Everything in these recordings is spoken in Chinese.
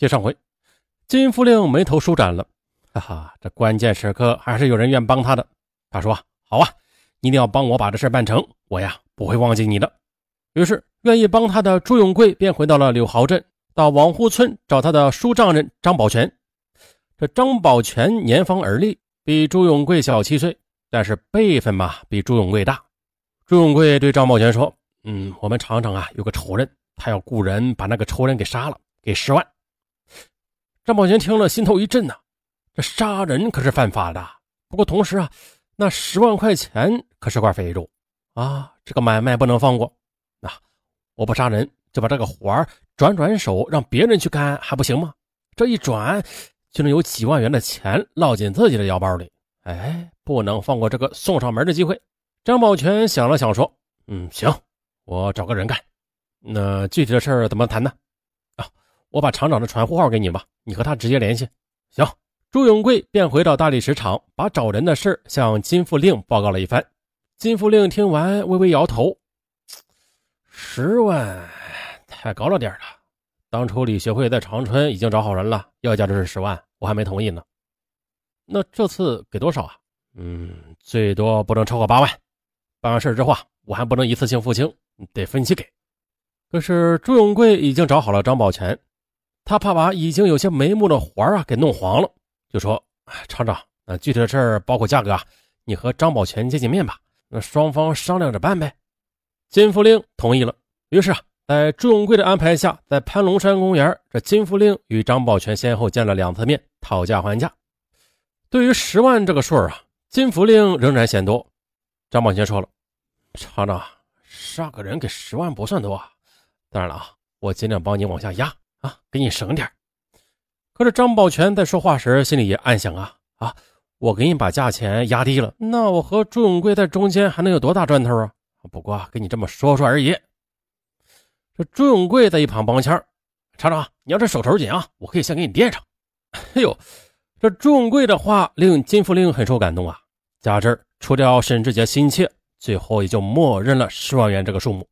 接上回，金福令眉头舒展了，哈哈，这关键时刻还是有人愿帮他的。他说：“好啊，你一定要帮我把这事办成，我呀不会忘记你的。”于是，愿意帮他的朱永贵便回到了柳豪镇，到王户村找他的叔丈人张宝全。这张宝全年方而立，比朱永贵小七岁，但是辈分嘛比朱永贵大。朱永贵对张宝全说：“嗯，我们厂长啊有个仇人，他要雇人把那个仇人给杀了，给十万。”张宝全听了心头一震呐，这杀人可是犯法的，不过同时啊，那十万块钱可是块肥肉啊，这个买卖不能放过。那我不杀人，就把这个活儿转转手，让别人去干，还不行吗？这一转，就能有几万元的钱落进自己的腰包里。哎，不能放过这个送上门的机会。张宝全想了想，说：“嗯，行，我找个人干。那具体的事儿怎么谈呢？我把厂长的传呼号给你吧，你和他直接联系。行。”朱永贵便回到大理石厂，把找人的事向金富令报告了一番。金富令听完，微微摇头。十万太高了点了。当初李学会在长春已经找好人了，要价就是十万，我还没同意呢。那这次给多少啊？嗯，最多不能超过八万。办完事之后，我还不能一次性付清，得分期给。可是朱永贵已经找好了张宝全，他怕把已经有些眉目的活啊给弄黄了，就说：“厂长，那具体的事儿包括价格啊，你和张宝全见见面吧，那双方商量着办呗。”金福令同意了。于是啊，在朱永贵的安排下，在潘龙山公园，这金福令与张宝全先后见了两次面，讨价还价。对于十万这个数啊，金福令仍然嫌多。张宝全说了：“厂长，杀个人给十万不算多，当然了啊，我尽量帮你往下压啊，给你省点。”可是张宝全在说话时，心里也暗想啊啊，我给你把价钱压低了，那我和朱永贵在中间还能有多大赚头啊？不过跟你这么说说而已。这朱永贵在一旁帮腔：“厂长，你要是手头紧啊，我可以先给你垫上。”哎呦，这朱永贵的话令金福令很受感动啊。加之除掉沈志杰心切，最后也就默认了十万元这个数目。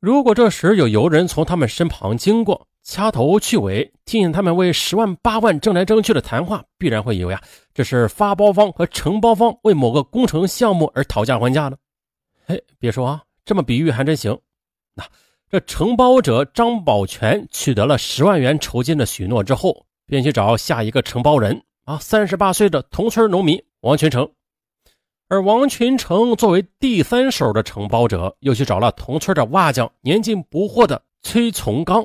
如果这时有游人从他们身旁经过，掐头去尾，听见他们为十万八万争来争去的谈话，必然会以为啊，这是发包方和承包方为某个工程项目而讨价还价呢。哎，别说啊，这么比喻还真行。那这承包者张宝全取得了十万元酬金的许诺之后，便去找下一个承包人啊，三十八岁的同村农民王全成。而王群成作为第三手的承包者，又去找了同村的瓦匠，年近不惑的崔从刚。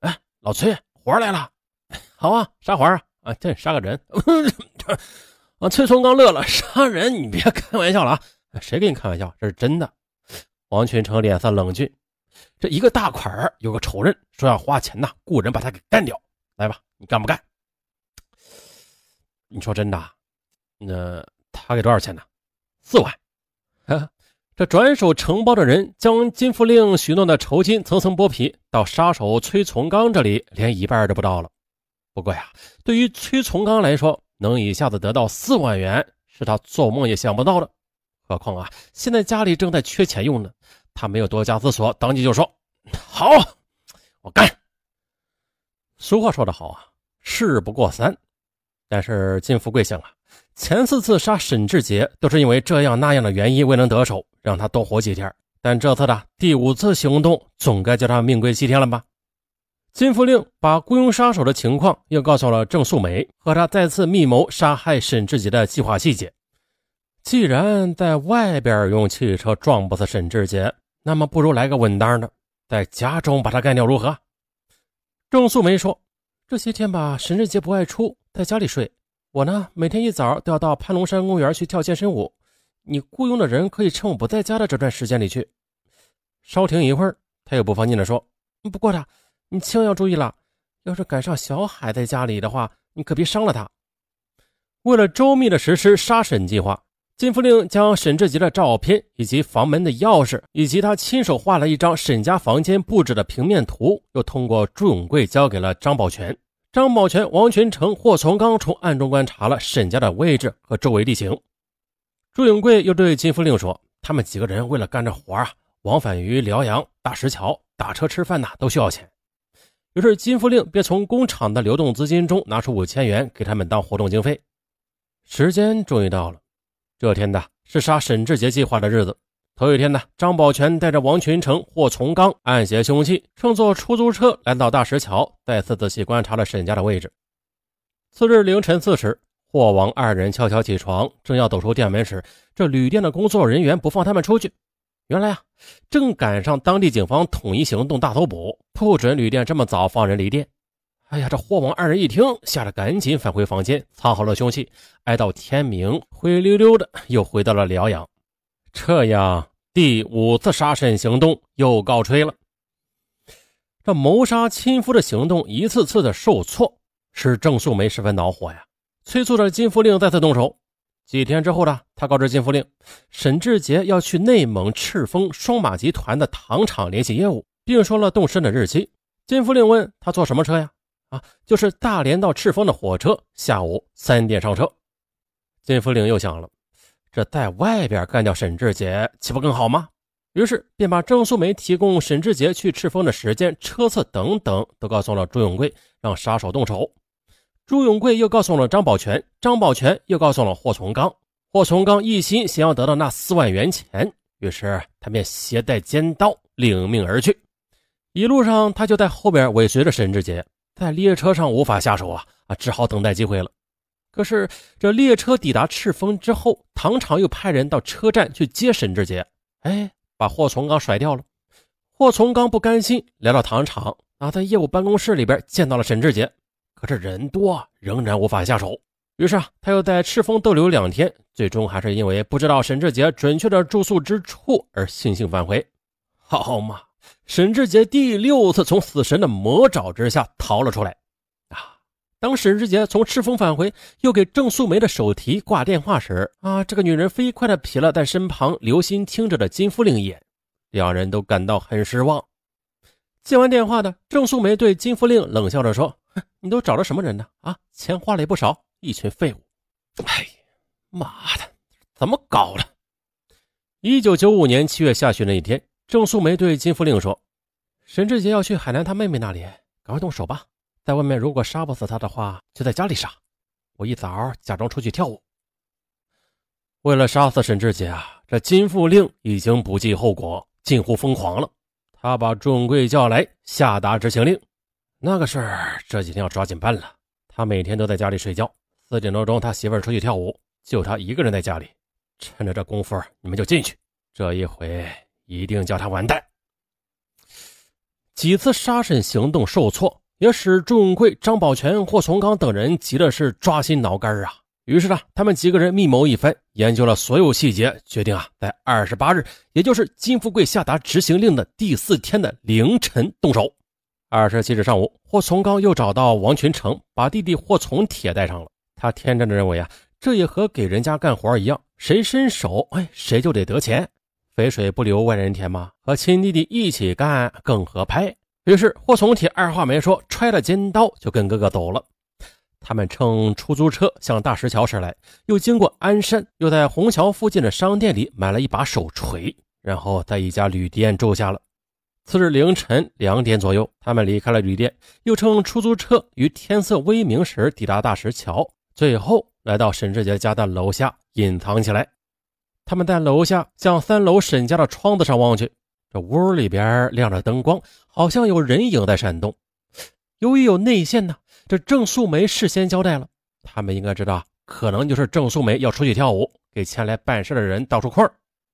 哎，老崔，活来了。好啊，杀活啊？啊，这杀个人。啊，崔从刚乐了，杀人？你别开玩笑了啊！谁跟你开玩笑？这是真的。王群成脸色冷峻，这一个大款儿有个仇人，说要花钱呐，雇人把他给干掉。来吧，你干不干？你说真的？那他给多少钱呢？四万。这转手承包的人将金福令许诺的酬金层层剥皮，到杀手崔从刚这里连一半都不到了。不过呀，对于崔从刚来说，能一下子得到四万元，是他做梦也想不到的。何况啊，现在家里正在缺钱用呢，他没有多加思索，当即就说：“好，我干。”俗话说得好啊，事不过三。但是金富贵想啊，前四次杀沈志杰都是因为这样那样的原因未能得手，让他多活几天。但这次的第五次行动，总该叫他命归西天了吧？金福令把雇佣杀手的情况又告诉了郑素梅，和他再次密谋杀害沈志杰的计划细节。既然在外边用汽车撞不死沈志杰，那么不如来个稳当的，在家中把他干掉，如何？郑素梅说：“这些天吧，沈志杰不爱出，在家里睡。我呢，每天一早都要到潘龙山公园去跳健身舞。你雇佣的人可以趁我不在家的这段时间里去。”稍停一会儿，他又不放心地说：“不过他，你千万要注意了，要是赶上小海在家里的话，你可别伤了他。”为了周密的实施杀沈计划。金福令将沈志杰的照片以及房门的钥匙，以及他亲手画了一张沈家房间布置的平面图，又通过朱永贵交给了张宝全。张宝全、王群成、霍从刚从暗中观察了沈家的位置和周围地形。朱永贵又对金福令说：“他们几个人为了干这活啊，往返于辽阳、大石桥，打车吃饭呐，都需要钱。于是金福令便从工厂的流动资金中拿出五千元给他们当活动经费。时间终于到了，这天的是杀沈志杰计划的日子。头一天呢，张宝全带着王群成、霍从刚暗携凶器，乘坐出租车来到大石桥，再次仔细观察了沈家的位置。次日凌晨四时，霍王二人悄悄起床，正要走出店门时，这旅店的工作人员不放他们出去。原来啊，正赶上当地警方统一行动大搜捕，不准旅店这么早放人离店。哎呀，这霍王二人一听，吓得赶紧返回房间，藏好了凶器，挨到天明，灰溜溜的又回到了辽阳。这样，第五次杀沈行动又告吹了。这谋杀亲夫的行动一次次的受挫，使郑素梅十分恼火呀，催促着金福令再次动手。几天之后呢，他告知金福令，沈志杰要去内蒙赤峰双马集团的糖厂联系业务，并说了动身的日期。金福令问他坐什么车呀？啊，就是大连到赤峰的火车，下午三点上车。金福令又想了。这在外边干掉沈志杰，岂不更好吗？于是便把郑素梅提供沈志杰去赤峰的时间、车次等等都告诉了朱永贵，让杀手动手。朱永贵又告诉了张宝全，张宝全又告诉了霍从刚。霍从刚一心想要得到那四万元钱，于是他便携带尖刀领命而去。一路上，他就在后边尾随着沈志杰，在列车上无法下手啊啊，只好等待机会了。可是，这列车抵达赤峰之后，唐厂又派人到车站去接沈志杰，哎，把霍从刚甩掉了。霍从刚不甘心，来到唐厂啊，在业务办公室里边见到了沈志杰，可是人多，仍然无法下手。于是啊，他又在赤峰逗留两天，最终还是因为不知道沈志杰准确的住宿之处而悻悻返回。好嘛，沈志杰第六次从死神的魔爪之下逃了出来。当沈志杰从赤峰返回，又给郑素梅的手提挂电话时，啊，这个女人飞快地瞥了在身旁留心听着的金福令一眼，两人都感到很失望。接完电话的郑素梅对金福令冷笑着说：“，你都找了什么人呢？啊，钱花了也不少，一群废物！哎，妈的，怎么搞的？”一九九五年七月下旬那一天，郑素梅对金福令说：“沈志杰要去海南他妹妹那里，赶快动手吧。”在外面，如果杀不死他的话，就在家里杀。我一早假装出去跳舞。为了杀死沈志杰啊，这金富令已经不计后果，近乎疯狂了。他把众贵叫来，下达执行令。那个事儿这几天要抓紧办了。他每天都在家里睡觉，四点多钟他媳妇儿出去跳舞，就他一个人在家里。趁着这功夫，你们就进去。这一回一定叫他完蛋。几次杀沈行动受挫。也使朱永贵、张宝全、霍从刚等人急的是抓心挠肝啊！于是呢，他们几个人密谋一番，研究了所有细节，决定啊，在二十八日，也就是金富贵下达执行令的第四天的凌晨动手。二十七日上午，霍从刚又找到王群成，把弟弟霍从铁带上了。他天真的认为啊，这也和给人家干活一样，谁伸手，哎，谁就得得钱，肥水不流外人田嘛，和亲弟弟一起干更合拍。于是霍从铁二话没说，揣了尖刀就跟哥哥走了。他们乘出租车向大石桥驶来，又经过鞍山，又在虹桥附近的商店里买了一把手锤，然后在一家旅店住下了。次日凌晨两点左右，他们离开了旅店，又乘出租车于天色微明时抵达大石桥，最后来到沈志杰家的楼下隐藏起来。他们在楼下向三楼沈家的窗子上望去。这屋里边亮着灯光，好像有人影在闪动。由于有内线呢，这郑素梅事先交代了，他们应该知道，可能就是郑素梅要出去跳舞，给前来办事的人倒出空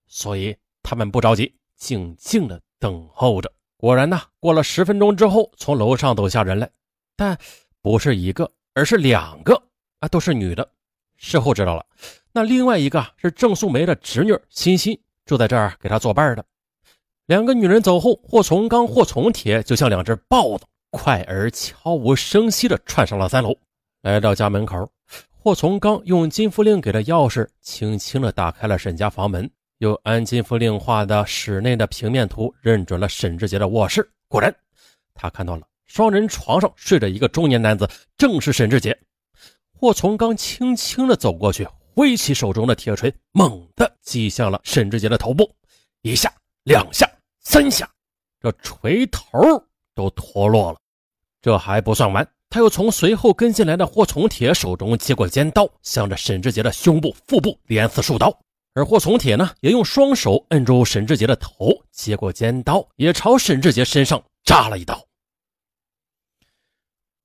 所以他们不着急，静静的等候着。果然呢，过了十分钟之后，从楼上走下人来，但不是一个，而是两个啊，都是女的。事后知道了，那另外一个是郑素梅的侄女欣欣，住在这儿给她作伴的。两个女人走后，霍从刚、霍从铁就像两只豹子，快而悄无声息地窜上了三楼。来到家门口，霍从刚用金福令给的钥匙，轻轻地打开了沈家房门，又按金福令画的室内的平面图，认准了沈志杰的卧室。果然，他看到了双人床上睡着一个中年男子，正是沈志杰。霍从刚轻轻地走过去，挥起手中的铁锤，猛地击向了沈志杰的头部，一下，两下。三下，这锤头都脱落了。这还不算完，他又从随后跟进来的霍从铁手中接过尖刀，向着沈志杰的胸部、腹部连刺数刀。而霍从铁呢，也用双手摁住沈志杰的头，接过尖刀，也朝沈志杰身上扎了一刀。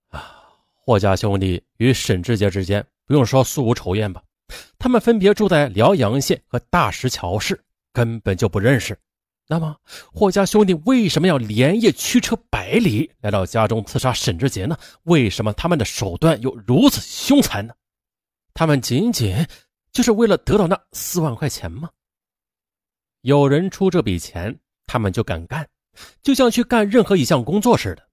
啊，霍家兄弟与沈志杰之间，不用说素无仇怨吧？他们分别住在辽阳县和大石桥市，根本就不认识。那么，霍家兄弟为什么要连夜驱车百里来到家中刺杀沈志杰呢？为什么他们的手段又如此凶残呢？他们仅仅……就是为了得到那四万块钱吗？有人出这笔钱，他们就敢干，就像去干任何一项工作似的。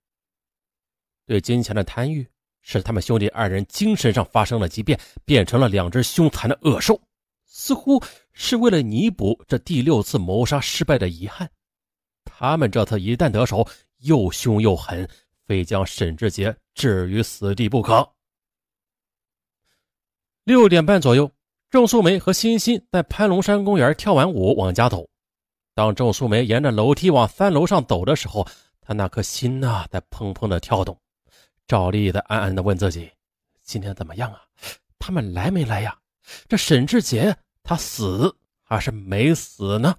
对金钱的贪欲，使他们兄弟二人精神上发生了畸变，变成了两只凶残的恶兽，似乎是为了弥补这第六次谋杀失败的遗憾。他们这次一旦得手，又凶又狠，非将沈志杰置于死地不可。六点半左右。郑素梅和欣欣在潘龙山公园跳完舞往家走。当郑素梅沿着楼梯往三楼上走的时候，她那颗心呐在砰砰的跳动。赵丽在暗暗的问自己：今天怎么样啊？他们来没来呀？这沈志杰他死还是没死呢？